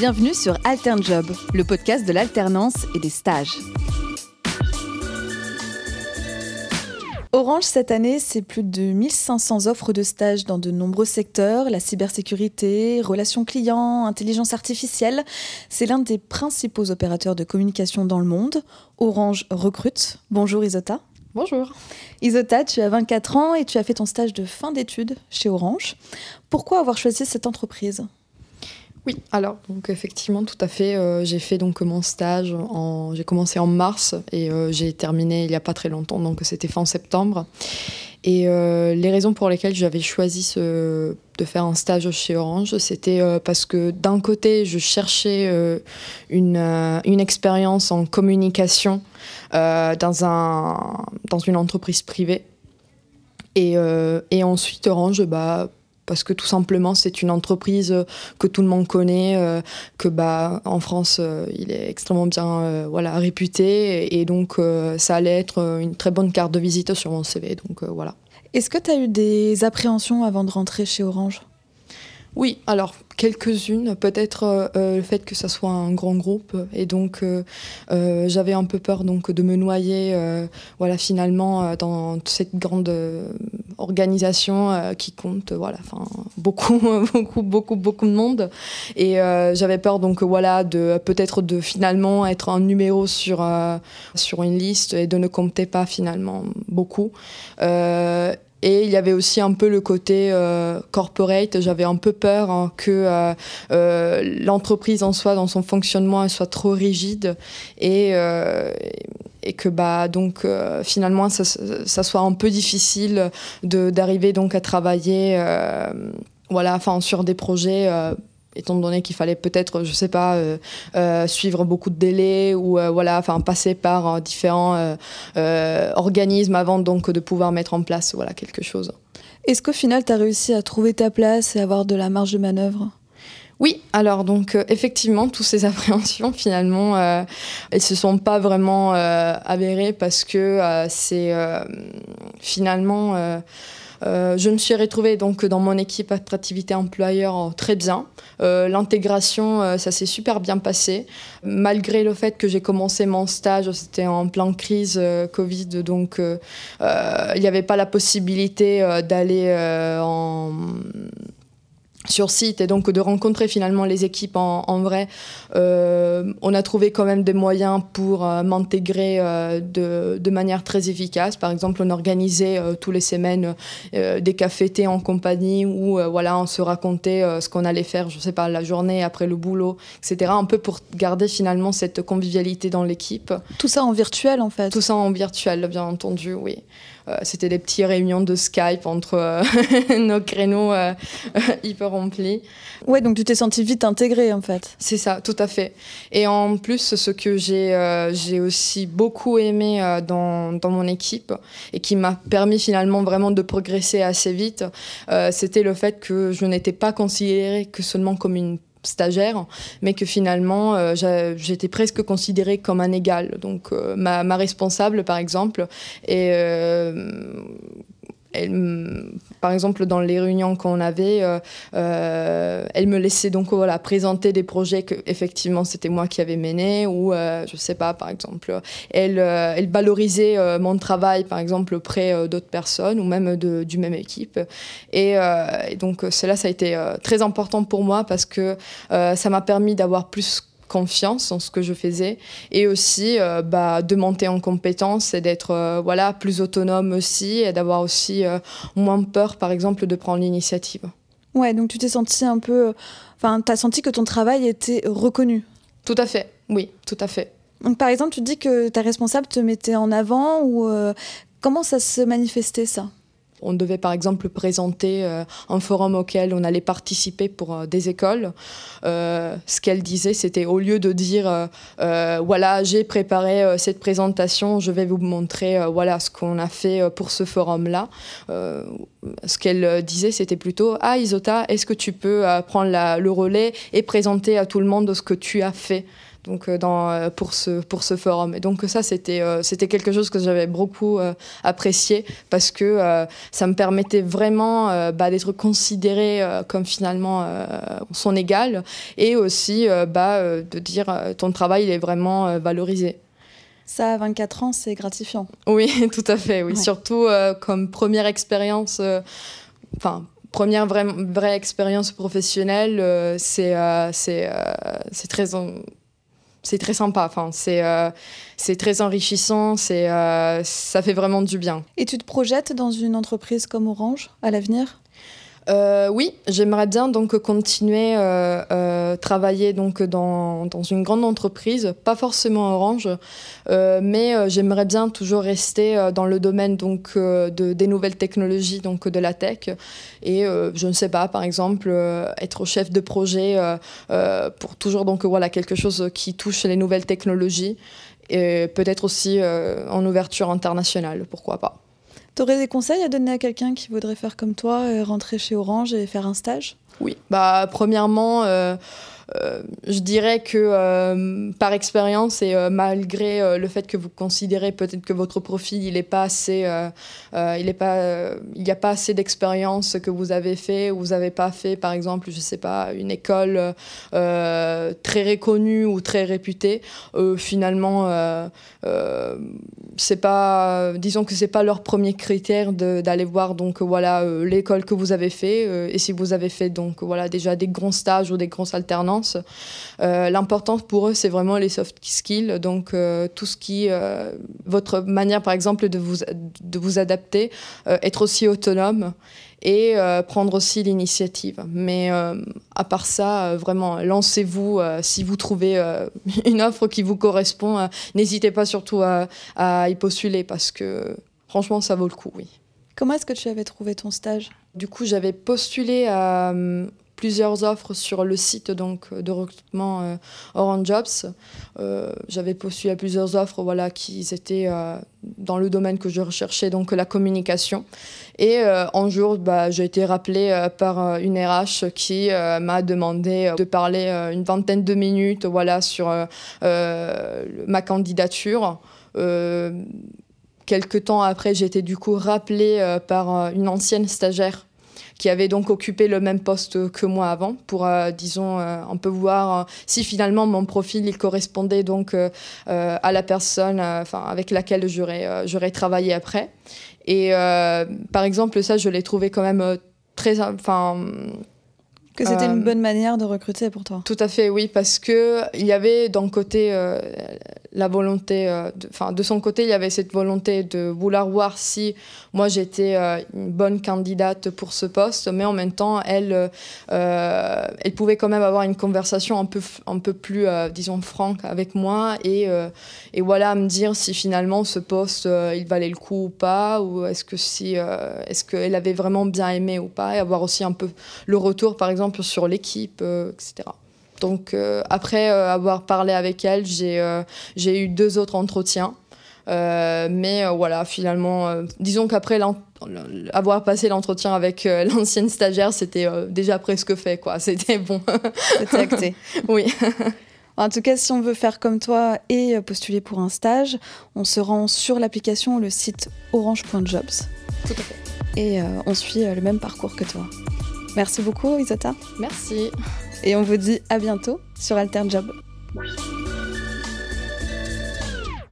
Bienvenue sur AlternJob, le podcast de l'alternance et des stages. Orange, cette année, c'est plus de 1500 offres de stages dans de nombreux secteurs, la cybersécurité, relations clients, intelligence artificielle. C'est l'un des principaux opérateurs de communication dans le monde. Orange recrute. Bonjour Isota. Bonjour. Isota, tu as 24 ans et tu as fait ton stage de fin d'études chez Orange. Pourquoi avoir choisi cette entreprise? Oui, alors donc effectivement tout à fait. Euh, j'ai fait donc mon stage en, j'ai commencé en mars et euh, j'ai terminé il y a pas très longtemps, donc c'était fin septembre. Et euh, les raisons pour lesquelles j'avais choisi de faire un stage chez Orange, c'était parce que d'un côté je cherchais une, une expérience en communication dans un dans une entreprise privée. Et, et ensuite Orange, bah parce que tout simplement c'est une entreprise euh, que tout le monde connaît, euh, que bah en France euh, il est extrêmement bien voilà réputé. Et, donc ça allait être une très bonne carte de visite sur mon CV donc voilà. Est-ce que tu as eu des appréhensions avant de rentrer chez Orange? Oui, alors quelques-unes, peut-être euh, le fait que ça soit un grand groupe. Et donc euh, j'avais un peu peur donc de me noyer voilà finalement dans cette grande organisation qui compte voilà beaucoup beaucoup beaucoup beaucoup de monde. Et j'avais peur donc voilà de peut-être de finalement être un numéro sur sur une liste et de ne compter pas finalement beaucoup. Et il y avait aussi un peu le côté euh, corporate. J'avais un peu peur hein, que euh, euh, l'entreprise en soi, dans son fonctionnement, soit trop rigide. Et, et que bah donc finalement ça, soit un peu difficile d'arriver donc à travailler voilà enfin sur des projets étant donné qu'il fallait peut-être, je sais pas, euh, euh, suivre beaucoup de délais ou euh, voilà, enfin passer par différents organismes avant donc de pouvoir mettre en place voilà quelque chose. Est-ce qu'au final, tu as réussi à trouver ta place et avoir de la marge de manœuvre? Oui, alors donc effectivement, toutes ces appréhensions finalement, elles elles se sont pas vraiment avérées parce que c'est finalement euh, je me suis retrouvée donc dans mon équipe attractivité employeur euh, très bien. Euh, l'intégration, ça s'est super bien passé. Malgré le fait que j'ai commencé mon stage, c'était en pleine crise Covid, donc il n'y avait pas la possibilité d'aller en sur site et donc de rencontrer finalement les équipes en, vrai. Euh, on a trouvé quand même des moyens pour euh, m'intégrer euh, de, de, manière très efficace. Par exemple, on organisait tous les semaines des cafés en compagnie où voilà, on se racontait ce qu'on allait faire, je sais pas, la journée après le boulot, etc. Un peu pour garder finalement cette convivialité dans l'équipe. Tout ça en virtuel en fait Tout ça en virtuel, bien entendu, oui. Euh, c'était des petites réunions de Skype entre euh, nos créneaux euh, hyper remplis. Ouais, donc tu t'es senti vite intégrée en fait. C'est ça, tout à fait. Et en plus, ce que j'ai j'ai aussi beaucoup aimé dans, dans, mon équipe et qui m'a permis finalement vraiment de progresser assez vite, c'était le fait que je n'étais pas considérée que seulement comme une stagiaire, mais que finalement euh, j'étais presque considérée comme un égal. Donc euh, ma, responsable, par exemple, et euh, elle, par exemple, dans les réunions qu'on avait, euh, euh, elle me laissait donc voilà, présenter des projets que effectivement c'était moi qui avais mené ou euh, je sais pas, par exemple, elle, elle valorisait mon travail, par exemple, auprès d'autres personnes ou même de, du même équipe. Et donc cela, ça a été très important pour moi parce que ça m'a permis d'avoir plus confiance en ce que je faisais et aussi euh, bah, de monter en compétence et d'être euh, voilà, plus autonome aussi et d'avoir aussi euh, moins peur, par exemple, de prendre l'initiative. Ouais, donc tu t'es senti un peu. Enfin, tu as senti que ton travail était reconnu? Tout à fait, oui, tout à fait. Donc, par exemple, tu dis que ta responsable te mettait en avant ou comment ça se manifestait ça? On devait par exemple présenter euh, un forum auquel on allait participer pour euh, des écoles. Euh, ce qu'elle disait, c'était au lieu de dire voilà, j'ai préparé cette présentation, je vais vous montrer voilà ce qu'on a fait pour ce forum-là. ce qu'elle disait, c'était plutôt ah Isota, est-ce que tu peux prendre le relais et présenter à tout le monde ce que tu as fait? Donc dans, pour, ce, pour ce forum. Et donc ça, c'était c'était quelque chose que j'avais beaucoup apprécié parce que ça me permettait vraiment bah, d'être considéré comme finalement son égal et aussi bah, de dire ton travail il est vraiment valorisé. Ça, à 24 ans, c'est gratifiant. Oui, tout à fait. Oui, surtout comme première expérience. Enfin, première vraie, vraie expérience professionnelle, euh, c'est euh, euh, c'est très c'est très sympa. Enfin, c'est c'est très enrichissant. C'est ça fait vraiment du bien. Et tu te projettes dans une entreprise comme Orange à l'avenir? Euh, oui, j'aimerais bien donc continuer euh, euh, travailler donc dans, une grande entreprise, pas forcément Orange, euh, mais j'aimerais bien toujours rester dans le domaine donc de, des nouvelles technologies donc de la tech et je ne sais pas par exemple être chef de projet pour toujours donc voilà quelque chose qui touche les nouvelles technologies et peut-être aussi en ouverture internationale, pourquoi pas. Tu aurais des conseils à donner à quelqu'un qui voudrait faire comme toi, euh, rentrer chez Orange et faire un stage? Oui, bah premièrement, euh, euh, je dirais que euh, par expérience et euh, malgré le fait que vous considérez peut-être que votre profil il est pas assez, il est pas, il n'y a pas assez d'expérience que vous avez fait ou vous n'avez pas fait par exemple, je sais pas, une école très reconnue ou très réputée, finalement c'est pas, disons que c'est pas leur premier critère d'aller voir donc voilà l'école que vous avez fait et si vous avez fait donc voilà déjà des grands stages ou des grosses alternances euh, l'important pour eux, c'est vraiment les soft skills, donc euh, tout ce qui, euh, votre manière par exemple de vous, de vous adapter, être aussi autonome et prendre aussi l'initiative. Mais à part ça, vraiment, lancez-vous. si vous trouvez une offre qui vous correspond, n'hésitez pas surtout à, à, y postuler parce que franchement, ça vaut le coup, oui. Comment est-ce que tu avais trouvé ton stage? Du coup, j'avais postulé à, plusieurs offres sur le site donc, de recrutement euh, Orange Jobs. Euh, j'avais postulé plusieurs offres voilà, qui étaient euh, dans le domaine que je recherchais, donc la communication. Et un jour, bah, j'ai été rappelée par une RH qui m'a demandé de parler une vingtaine de minutes voilà, sur ma candidature. Quelques temps après, j'ai été du coup rappelée par une ancienne stagiaire qui avait donc occupé le même poste que moi avant, pour, euh, disons, euh, on peut voir euh, si finalement mon profil il correspondait donc à la personne enfin avec laquelle j'aurais, j'aurais travaillé après. Et par exemple, ça, je l'ai trouvé quand même très... Enfin, que c'était une bonne manière de recruter pour toi. Tout à fait, oui, parce que il y avait d'un côté la volonté, euh, enfin de, son côté, il y avait cette volonté de vouloir voir si moi j'étais euh, une bonne candidate pour ce poste, mais en même temps, elle, euh, elle pouvait quand même avoir une conversation un peu, un peu plus, disons, franque avec moi et, et voilà, me dire si finalement ce poste, il valait le coup ou pas, ou est-ce que si, est-ce qu'elle avait vraiment bien aimé ou pas, et avoir aussi un peu le retour, par exemple, sur l'équipe, etc. Donc euh, après euh, avoir parlé avec elle, j'ai euh, eu deux autres entretiens. mais voilà, finalement, disons qu'après avoir passé l'entretien avec l'ancienne stagiaire, c'était déjà presque fait, quoi. C'était bon. C'était acté. oui. En tout cas, si on veut faire comme toi et postuler pour un stage, on se rend sur l'application, le site orange.jobs. Tout à fait. Et on suit le même parcours que toi. Merci beaucoup, Isota. Merci. Et on vous dit à bientôt sur Altern Job.